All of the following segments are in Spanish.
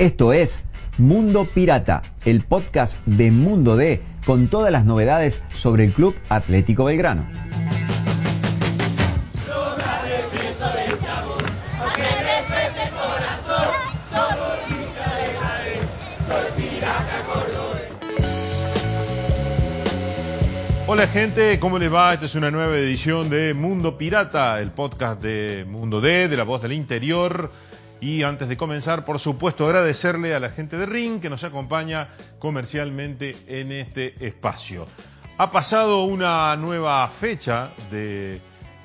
Esto es Mundo Pirata, el podcast de Mundo D con todas las novedades sobre el Club Atlético Belgrano. Hola gente, ¿cómo les va? Esta es una nueva edición de Mundo Pirata, el podcast de Mundo D, de la voz del interior. Y antes de comenzar, por supuesto, agradecerle a la gente de Ring que nos acompaña comercialmente en este espacio. Ha pasado una nueva fecha de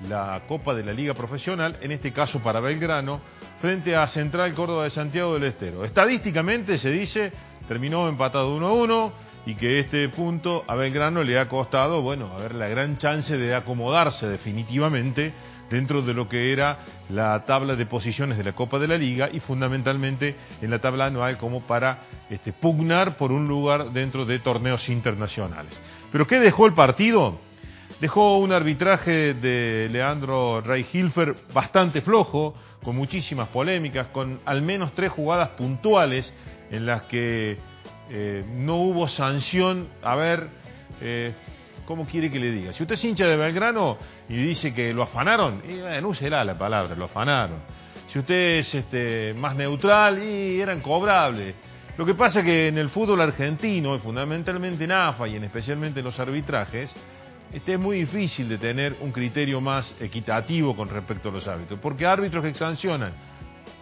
la Copa de la Liga Profesional, en este caso para Belgrano, frente a Central Córdoba de Santiago del Estero. Estadísticamente se dice, terminó empatado 1-1 y que este punto a Belgrano le ha costado, bueno, a ver, la gran chance de acomodarse definitivamente dentro de lo que era la tabla de posiciones de la Copa de la Liga y fundamentalmente en la tabla anual como para este, pugnar por un lugar dentro de torneos internacionales. Pero ¿qué dejó el partido? Dejó un arbitraje de Leandro Rey Hilfer bastante flojo, con muchísimas polémicas, con al menos tres jugadas puntuales en las que eh, no hubo sanción. A ver, eh, ¿cómo quiere que le diga? Si usted es hincha de Belgrano y dice que lo afanaron, y bueno, la palabra, lo afanaron. Si usted es este, más neutral, y eran cobrables. Lo que pasa es que en el fútbol argentino, fundamentalmente en AFA y en especialmente en los arbitrajes, este es muy difícil de tener un criterio más equitativo con respecto a los árbitros, porque árbitros que sancionan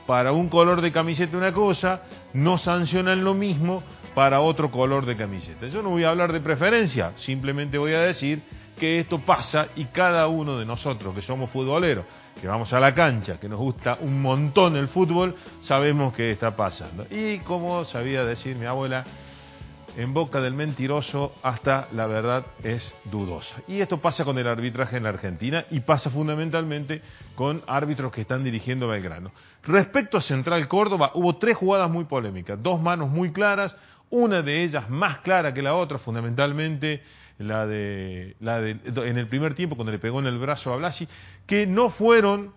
para un color de camiseta una cosa, no sancionan lo mismo para otro color de camiseta. Yo no voy a hablar de preferencia, simplemente voy a decir que esto pasa y cada uno de nosotros que somos futboleros, que vamos a la cancha, que nos gusta un montón el fútbol, sabemos que está pasando. Y como sabía decir mi abuela, en boca del mentiroso hasta la verdad es dudosa. Y esto pasa con el arbitraje en la Argentina y pasa fundamentalmente con árbitros que están dirigiendo Belgrano. Respecto a Central Córdoba, hubo tres jugadas muy polémicas, dos manos muy claras, una de ellas más clara que la otra, fundamentalmente la de, la de en el primer tiempo cuando le pegó en el brazo a Blasi, que no fueron,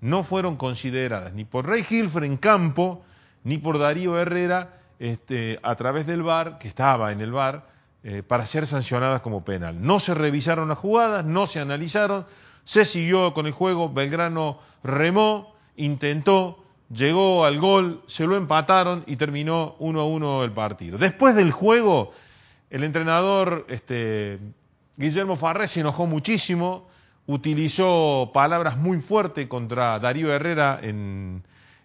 no fueron consideradas ni por Rey Hilfer en campo, ni por Darío Herrera este, a través del VAR, que estaba en el VAR, eh, para ser sancionadas como penal. No se revisaron las jugadas, no se analizaron, se siguió con el juego, Belgrano remó, intentó, llegó al gol, se lo empataron y terminó 1 a 1 el partido. Después del juego, el entrenador este, Guillermo Farré se enojó muchísimo, utilizó palabras muy fuertes contra Darío Herrera en,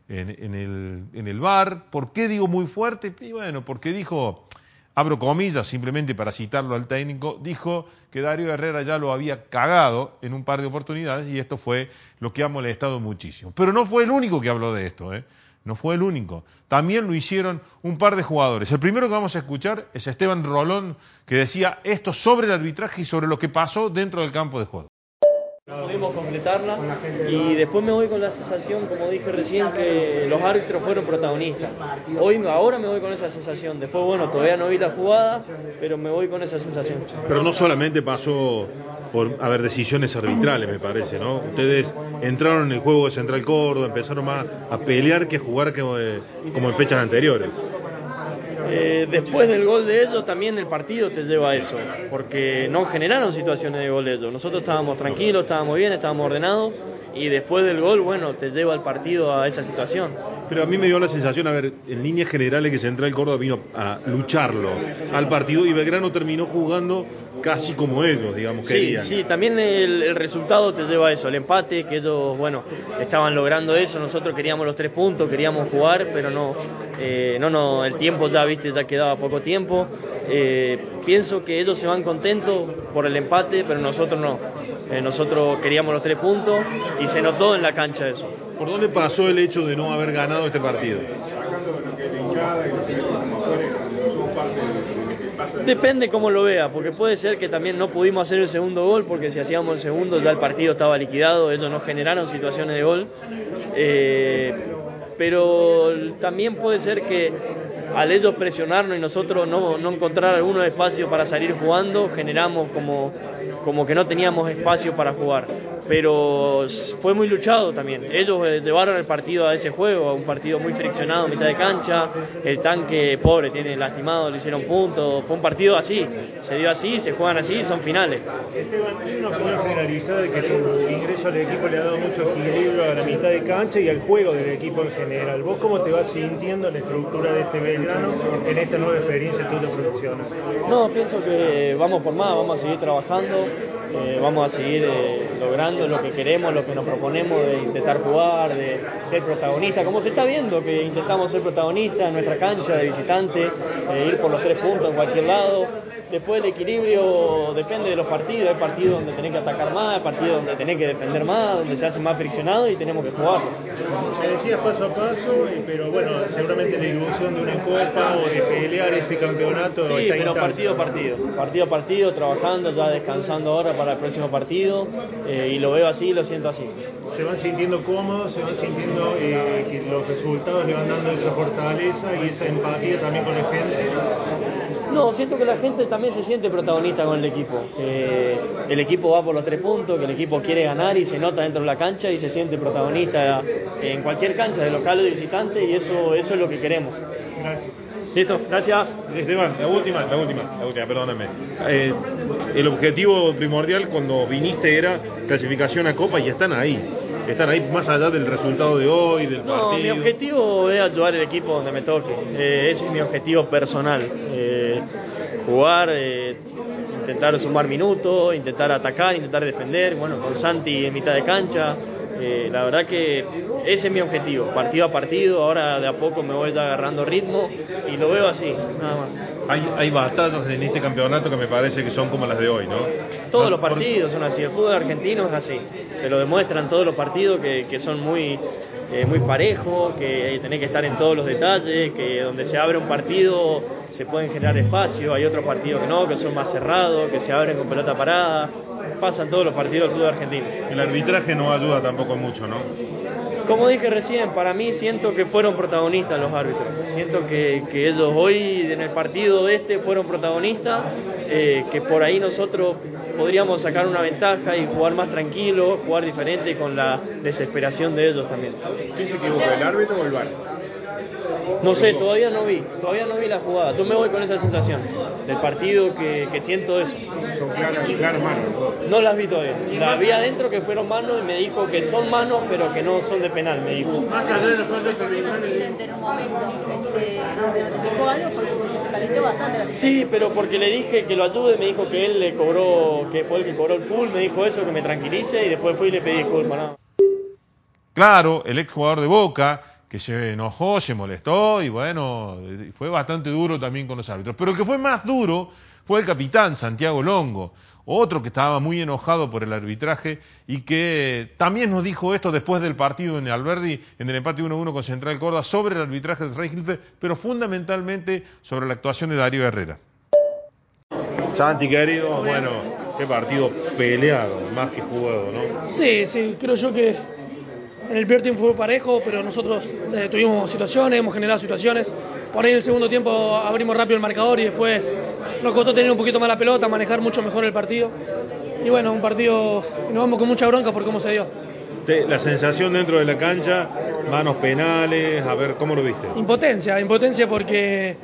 en, el, en el bar. ¿Por qué digo muy fuerte? Y bueno, porque dijo, abro comillas simplemente para citarlo al técnico, dijo que Darío Herrera ya lo había cagado en un par de oportunidades y esto fue lo que ha molestado muchísimo. Pero no fue el único que habló de esto, ¿eh? No fue el único. También lo hicieron un par de jugadores. El primero que vamos a escuchar es Esteban Rolón, que decía esto sobre el arbitraje y sobre lo que pasó dentro del campo de juego. Pudimos completarla y después me voy con la sensación, como dije recién, que los árbitros fueron protagonistas. Hoy, ahora me voy con esa sensación. Después, bueno, todavía no vi la jugada, pero me voy con esa sensación. Pero no solamente pasó por haber decisiones arbitrales, me parece, ¿no? Ustedes entraron en el juego de Central Córdoba, empezaron más a pelear que a jugar como en fechas anteriores. Eh, después del gol de ellos también el partido te lleva a eso, porque no generaron situaciones de gol ellos. Nosotros estábamos tranquilos, estábamos bien, estábamos ordenados y después del gol, bueno, te lleva el partido a esa situación. Pero a mí me dio la sensación, a ver, en líneas generales que Central Córdoba vino a lucharlo al partido y Belgrano terminó jugando casi como ellos, digamos. Sí, sí, también el, resultado te lleva a eso, el empate, que ellos, bueno, estaban logrando eso, nosotros queríamos los tres puntos, queríamos jugar, pero no, eh, no, no, el tiempo ya, viste, ya quedaba poco tiempo. Eh, pienso que ellos se van contentos por el empate, pero nosotros no. Eh, nosotros queríamos los tres puntos y se notó en la cancha eso. ¿Por dónde pasó el hecho de no haber ganado este partido? Depende cómo lo vea, porque puede ser que también no pudimos hacer el segundo gol, porque si hacíamos el segundo ya el partido estaba liquidado, ellos no generaron situaciones de gol. Eh, pero también puede ser que al ellos presionarnos y nosotros no, no encontrar algún espacio para salir jugando, generamos como como que no teníamos espacio para jugar. Pero fue muy luchado también. Ellos eh, llevaron el partido a ese juego, a un partido muy friccionado, mitad de cancha. El tanque pobre tiene lastimado, le hicieron puntos. Fue un partido así, se dio así, se juegan así, son finales. Esteban, hay una opinión generalizada de que tu ingreso al equipo le ha dado mucho equilibrio a la mitad de cancha y al juego del equipo en general. ¿Vos cómo te vas sintiendo en la estructura de este Belgrano en esta nueva experiencia tuya profesional? No, pienso que vamos por más, vamos a seguir trabajando, eh, vamos a seguir eh, logrando lo que queremos, lo que nos proponemos de intentar jugar, de ser protagonista, como se está viendo que intentamos ser protagonistas en nuestra cancha de visitante, eh, ir por los tres puntos en cualquier lado. Después el equilibrio depende de los partidos, hay partidos donde tenés que atacar más, hay partidos donde tenés que defender más, donde se hace más friccionado y tenemos que jugarlo. Me decías paso a paso, pero bueno, seguramente la ilusión de una copa o de pelear este campeonato Sí, está pero partido a partido, partido a partido, trabajando, ya descansando ahora para el próximo partido eh, y lo veo así, lo siento así. Se van sintiendo cómodos, se van sintiendo eh, que los resultados le van dando esa fortaleza y esa empatía también con la gente. No, siento que la gente también se siente protagonista con el equipo. que el equipo va por los tres puntos, que el equipo quiere ganar y se nota dentro de la cancha y se siente protagonista en cualquier cancha, de local o de visitante, y eso, eso es lo que queremos. Gracias. Listo, gracias. Esteban, la última, la última, la última, perdóname. Eh, el objetivo primordial cuando viniste era clasificación a Copa y están ahí. Están ahí más allá del resultado de hoy, del No, mi objetivo es ayudar al equipo donde me toque. Eh, ese es mi objetivo personal. Eh, jugar, eh, intentar sumar minutos, intentar atacar, intentar defender. Bueno, con Santi en mitad de cancha. La verdad que ese es mi objetivo, partido a partido. Ahora de a poco me voy ya agarrando ritmo y lo veo así, nada más. Hay, hay batallas en este campeonato que me parece que son como las de hoy, ¿no? Todos No, los por- partidos son así, el fútbol argentino es así, te lo demuestran todos los partidos que, que son muy, eh, muy parejos, que tenés que estar en todos los detalles, que donde se abre un partido se pueden generar espacio, hay otros partidos que no, que son más cerrados, que se abren con pelota parada, pasan todos los partidos del fútbol argentino. El arbitraje no ayuda tampoco mucho, ¿no? Como dije recién, para mí siento que fueron protagonistas los árbitros. Siento que, que ellos hoy en el partido este fueron protagonistas, eh, que por ahí nosotros podríamos sacar una ventaja y jugar más tranquilo, jugar diferente con la desesperación de ellos también. ¿Quién se equivocó, el árbitro o el VAR? No sé, todavía no vi, todavía no vi la jugada. Yo me voy con esa sensación del partido que, que siento eso. Son claras, claras manos. No las vi todavía. La vi adentro que fueron manos y me dijo que son manos, pero que no son de penal, me dijo. Más allá de los fallos Fue asistente en un momento. Este, ¿Se te notificó algo? Porque se calentó bastante la Sí, pero porque le dije que lo ayude, me dijo que él le cobró, que fue el que cobró el full, me dijo eso, que me tranquilice y después fui y le pedí disculpas. Claro, el exjugador de Boca, que se enojó, se molestó y bueno, fue bastante duro también con los árbitros. Pero el que fue más duro fue el capitán Santiago Longo, otro que estaba muy enojado por el arbitraje y que también nos dijo esto después del partido en Alberdi, en el empate 1-1 con Central Córdoba, sobre el arbitraje de Rey Gilfe, pero fundamentalmente sobre la actuación de Darío Herrera. Santi, querido, bueno, qué partido peleado, más que jugado, ¿no? Sí, sí, creo yo que el primer tiempo fue parejo, pero nosotros eh, tuvimos situaciones, hemos generado situaciones. Por ahí en el segundo tiempo abrimos rápido el marcador y después nos costó tener un poquito más la pelota, manejar mucho mejor el partido. Y bueno, un partido nos vamos con mucha bronca por cómo se dio. La sensación dentro de la cancha, manos penales, a ver, ¿cómo lo viste? Impotencia, impotencia porque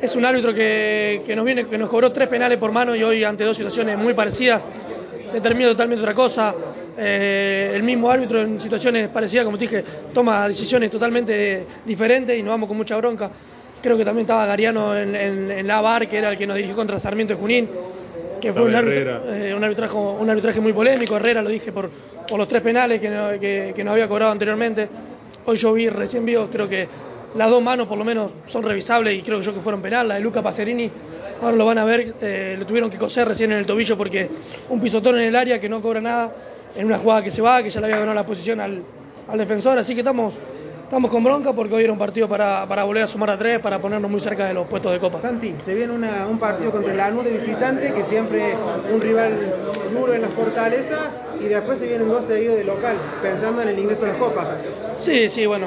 es un árbitro que, que nos viene, que nos cobró tres penales por mano y hoy ante dos situaciones muy parecidas determina totalmente otra cosa. Eh, el mismo árbitro en situaciones parecidas, como te dije, toma decisiones totalmente diferentes y nos vamos con mucha bronca. Creo que también estaba Gariano en, en- en la VAR, que era el que nos dirigió contra Sarmiento de Junín, que fue un, eh, un, arbitraje, un arbitraje muy polémico. Herrera lo dije por, por los tres penales que, no- que, que nos había cobrado anteriormente. Hoy yo vi, recién vi, creo que las dos manos por lo menos son revisables y creo que yo que fueron penal. La de Luca Pacerini, ahora lo van a ver, eh, lo tuvieron que coser recién en el tobillo porque un pisotón en el área que no cobra nada en una jugada que se va, que ya le había ganado la posición al, al defensor. Así que estamos, estamos con bronca porque hoy era un partido para, para volver a sumar a tres, para ponernos muy cerca de los puestos de copa. Santi, se viene una- un partido contra el Lanús de visitante, que siempre un rival duro en la fortaleza, y después se vienen dos seguidos de local, pensando en el ingreso a las copas. Sí, sí, bueno.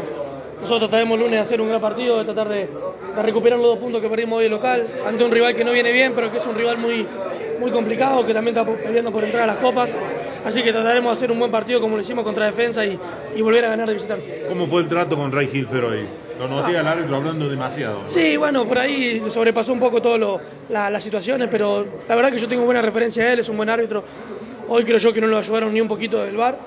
Nosotros traemos lunes a hacer un gran partido, de tratar de, de recuperar los dos puntos que perdimos hoy de local, ante un rival que no viene bien, pero que es un rival muy, muy complicado, que también está peleando por entrar a las copas. Así que trataremos de hacer un buen partido como lo hicimos contra Defensa y, y volver a ganar de visitante. ¿Cómo fue el trato con Ray Hilfer hoy? Lo noté al árbitro hablando demasiado. Sí, bueno, por ahí sobrepasó un poco todas la, las situaciones, pero la verdad que yo tengo buena referencia a él, es un buen árbitro. Hoy creo yo que no lo ayudaron ni un poquito del bar,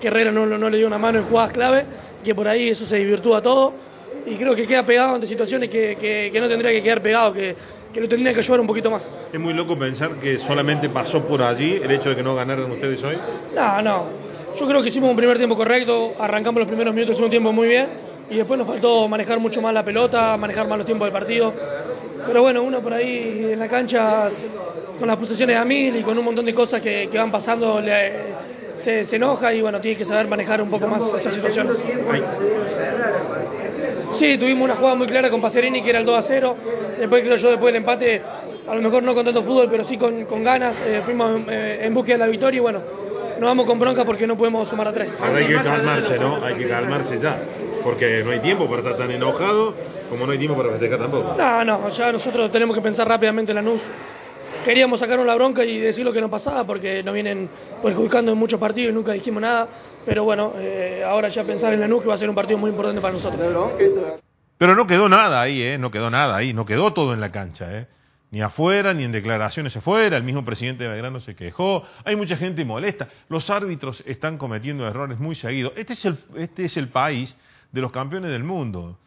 que Herrera no, no le dio una mano en jugadas clave, que por ahí eso se divirtúa todo. Y creo que queda pegado ante situaciones que, que, que no tendría que quedar pegado, que, que lo tendría que ayudar un poquito más. Es muy loco pensar que solamente pasó por allí el hecho de que no ganaran ustedes hoy. No, no. Yo creo que hicimos un primer tiempo correcto, arrancamos los primeros minutos segundo tiempo muy bien y después nos faltó manejar mucho más la pelota, manejar más los tiempos del partido. Pero bueno, uno por ahí en la cancha con las posiciones a mil y con un montón de cosas que, que van pasando le, se, se, enoja y bueno, tiene que saber manejar un poco más esa situación. Sí, tuvimos una jugada muy clara con Pacerini que era el 2 a 0. Después creo yo después del empate, a lo mejor no con tanto fútbol, pero sí con, con ganas, eh, fuimos eh, en búsqueda de la victoria y bueno, nos vamos con bronca porque no podemos sumar a tres. Ahora hay que calmarse, ¿no? Hay que calmarse ya. Porque no hay tiempo para estar tan enojado como no hay tiempo para festejar tampoco. No, no, ya nosotros tenemos que pensar rápidamente en la NUS. Queríamos sacarnos la bronca y decir lo que nos pasaba porque nos vienen perjudicando en muchos partidos y nunca dijimos nada. Pero bueno, eh, ahora ya pensar en la NUS que va a ser un partido muy importante para nosotros. Pero no quedó nada ahí, ¿eh? No quedó nada ahí, no quedó todo en la cancha, ¿eh? Ni afuera, ni en declaraciones afuera. El mismo presidente de Belgrano se quejó. Hay mucha gente molesta. Los árbitros están cometiendo errores muy seguidos. Este es el, este es el país de los campeones del mundo.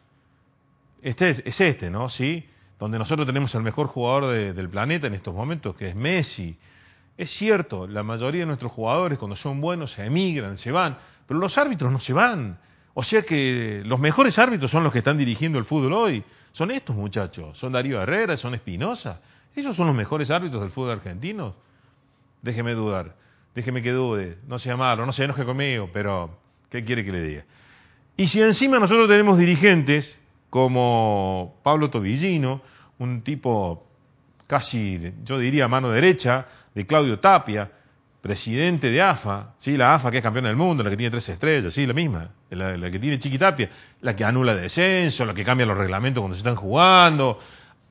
Este es, es este, ¿no? Sí, donde nosotros tenemos el mejor jugador de, del planeta en estos momentos, que es Messi. Es cierto, la mayoría de nuestros jugadores cuando son buenos se emigran, se van, pero los árbitros no se van. O sea que los mejores árbitros son los que están dirigiendo el fútbol hoy. Son estos muchachos, son Darío Herrera, son Espinosa. Ellos son los mejores árbitros del fútbol argentino. Déjeme dudar, déjeme que dude, no sea malo, no se enoje conmigo, pero ¿qué quiere que le diga? Y si encima nosotros tenemos dirigentes como Pablo Tobillino, un tipo casi, yo diría, mano derecha de Claudio Tapia, presidente de AFA, ¿sí? la AFA que es campeona del mundo, la que tiene tres estrellas, sí, la misma, la, que tiene Chiqui Tapia, la que anula descenso, la que cambia los reglamentos cuando se están jugando.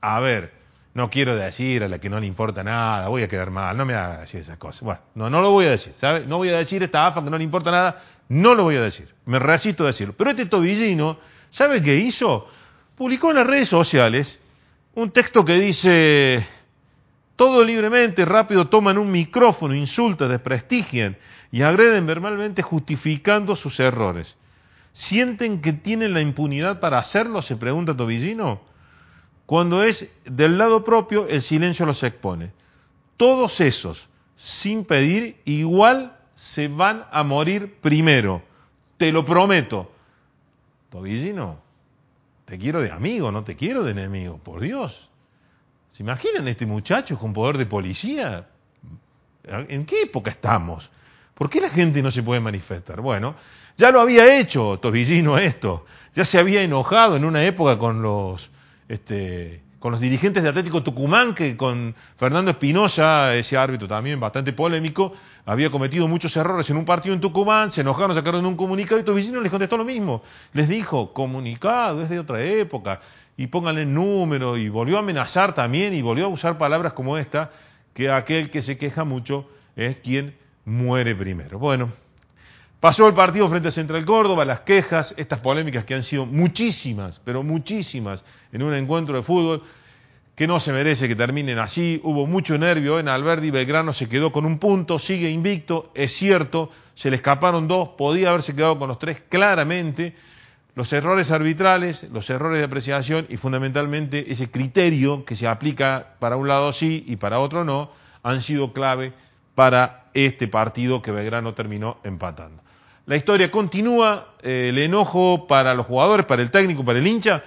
A ver, no quiero decir a la que no le importa nada, voy a quedar mal, no me haga decir esas cosas. Bueno, no, no lo voy a decir, ¿sabe? No voy a decir esta AFA que no le importa nada, no lo voy a decir, me resisto a decirlo. Pero este tobillino, ¿sabe qué hizo? Publicó en las redes sociales un texto que dice, todo libremente, rápido toman un micrófono, insultan, desprestigian y agreden verbalmente justificando sus errores. ¿Sienten que tienen la impunidad para hacerlo? se pregunta Tobillino. Cuando es del lado propio, el silencio los expone. Todos esos, sin pedir, igual se van a morir primero. Te lo prometo. Tobillino, te quiero de amigo, no te quiero de enemigo, por Dios. ¿Se imaginan este muchacho con poder de policía? ¿En qué época estamos? ¿Por qué la gente no se puede manifestar? Bueno, ya lo había hecho Tobillino esto. Ya se había enojado en una época con los, este, con los dirigentes de Atlético Tucumán, que con Fernando Espinosa, ese árbitro también bastante polémico, había cometido muchos errores en un partido en Tucumán, se enojaron, sacaron un comunicado y Tobillino les contestó lo mismo. Les dijo, comunicado, es de otra época, y pónganle número, y volvió a amenazar también, y volvió a usar palabras como esta, que aquel que se queja mucho es quien muere primero. Bueno, pasó el partido frente a Central Córdoba, las quejas, estas polémicas que han sido muchísimas, pero muchísimas en un encuentro de fútbol que no se merece que terminen así. Hubo mucho nervio en Alberdi, Belgrano se quedó con un punto, sigue invicto, es cierto, se le escaparon dos, podía haberse quedado con los tres claramente. Los errores arbitrales, los errores de apreciación y fundamentalmente ese criterio que se aplica para un lado sí y para otro no, han sido clave para este partido que Belgrano terminó empatando. La historia continúa, eh, el enojo para los jugadores, para el técnico, para el hincha,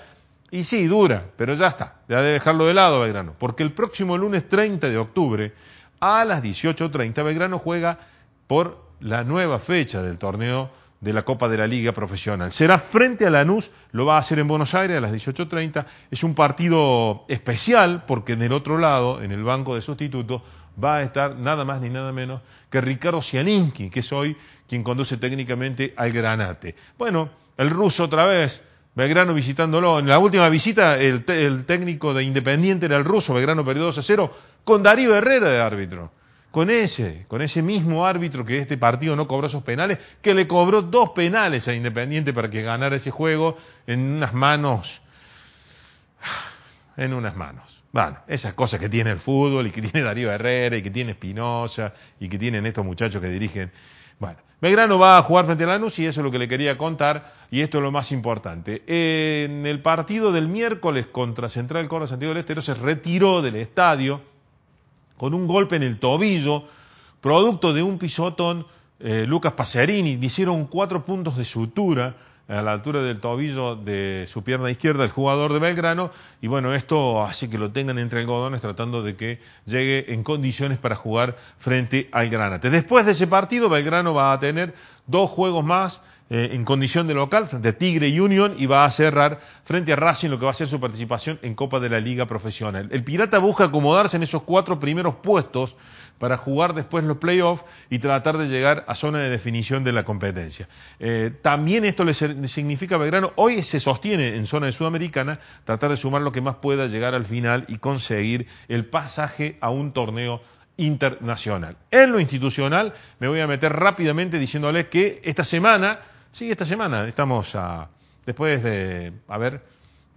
y sí, dura, pero ya está, ya debe dejarlo de lado Belgrano, porque el próximo lunes 30 de octubre a las 18.30 Belgrano juega por la nueva fecha del torneo de la Copa de la Liga Profesional. Será frente a Lanús, lo va a hacer en Buenos Aires a las 18.30. Es un partido especial porque en el otro lado, en el banco de sustitutos, va a estar nada más ni nada menos que Ricardo Cianinski, que es hoy quien conduce técnicamente al Granate. Bueno, el ruso otra vez Belgrano visitándolo. En la última visita, el, el técnico de Independiente era el ruso. Belgrano perdió 2 a 0 con Darío Herrera de árbitro. Con ese, con ese mismo árbitro que este partido no cobró esos penales, que le cobró dos penales a Independiente para que ganara ese juego en unas manos. En unas manos. Bueno, esas cosas que tiene el fútbol y que tiene Darío Herrera y que tiene Espinosa y que tienen estos muchachos que dirigen bueno, Belgrano va a jugar frente a Lanús y eso es lo que le quería contar y esto es lo más importante. En el partido del miércoles contra Central Córdoba Santiago del Estero se retiró del estadio con un golpe en el tobillo, producto de un pisotón. Eh, Lucas Pacerini le hicieron cuatro puntos de sutura a la altura del tobillo de su pierna izquierda el jugador de Belgrano y bueno, esto hace que lo tengan entre algodones tratando de que llegue en condiciones para jugar frente al Granate. Después de ese partido, Belgrano va a tener dos juegos más eh, en condición de local frente a Tigre Union y va a cerrar frente a Racing lo que va a ser su participación en Copa de la Liga Profesional. El Pirata busca acomodarse en esos cuatro primeros puestos para jugar después los playoffs y tratar de llegar a zona de definición de la competencia. Eh, también esto le significa a Belgrano, hoy se sostiene en zona de Sudamericana, tratar de sumar lo que más pueda llegar al final y conseguir el pasaje a un torneo internacional. En lo institucional me voy a meter rápidamente diciéndoles que esta semana, sí, esta semana estamos a, después de, a ver,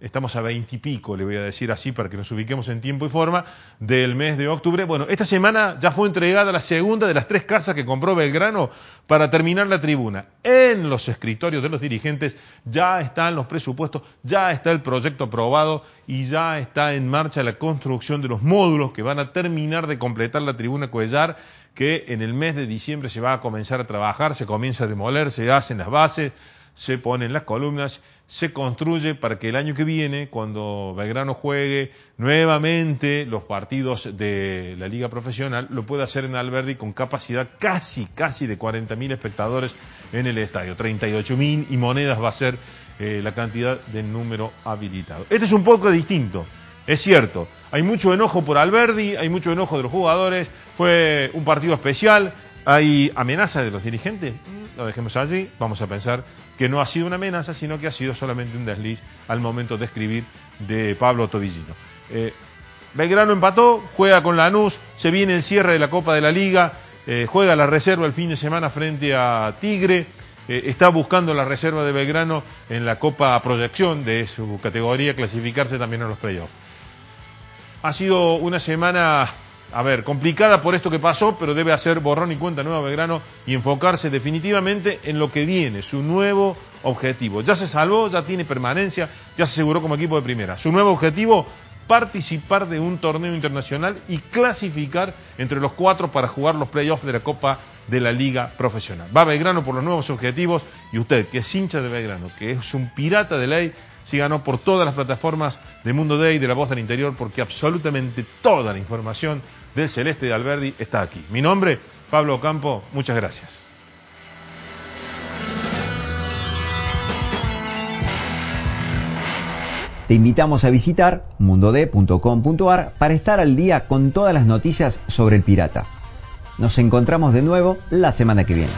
estamos a veintipico, le voy a decir así para que nos ubiquemos en tiempo y forma, del mes de octubre. Bueno, esta semana ya fue entregada la segunda de las tres casas que compró Belgrano para terminar la tribuna. En los escritorios de los dirigentes ya están los presupuestos, ya está el proyecto aprobado y ya está en marcha la construcción de los módulos que van a terminar de completar la tribuna Cuellar que en el mes de diciembre se va a comenzar a trabajar, se comienza a demoler, se hacen las bases, se ponen las columnas, se construye para que el año que viene, cuando Belgrano juegue nuevamente los partidos de la liga profesional, lo pueda hacer en Alberdi con capacidad casi, casi de 40.000 espectadores en el estadio. 38.000 y monedas va a ser eh, la cantidad de número habilitado. Este es un poco distinto. Es cierto, hay mucho enojo por Alberdi, hay mucho enojo de los jugadores, fue un partido especial, hay amenaza de los dirigentes, lo dejemos allí, vamos a pensar que no ha sido una amenaza, sino que ha sido solamente un desliz al momento de escribir de Pablo Tobillino. Eh, Belgrano empató, juega con Lanús, se viene el cierre de la Copa de la Liga, eh, juega la reserva el fin de semana frente a Tigre, eh, está buscando la reserva de Belgrano en la Copa Proyección de su categoría, clasificarse también a los playoffs. Ha sido una semana a ver, complicada por esto que pasó, pero debe hacer borrón y cuenta nueva Belgrano y enfocarse definitivamente en lo que viene, su nuevo objetivo. Ya se salvó, ya tiene permanencia, ya se aseguró como equipo de primera. Su nuevo objetivo, participar de un torneo internacional y clasificar entre los cuatro para jugar los playoffs de la Copa de la Liga Profesional. Va Belgrano por los nuevos objetivos y usted, que es hincha de Belgrano, que es un pirata de ley, síganos por todas las plataformas de Mundo Day, de La Voz del Interior, porque absolutamente toda la información del Celeste de Alberdi está aquí. Mi nombre, Pablo Campo, muchas gracias. Te invitamos a visitar mundod.com.ar para estar al día con todas las noticias sobre el pirata. Nos encontramos de nuevo la semana que viene.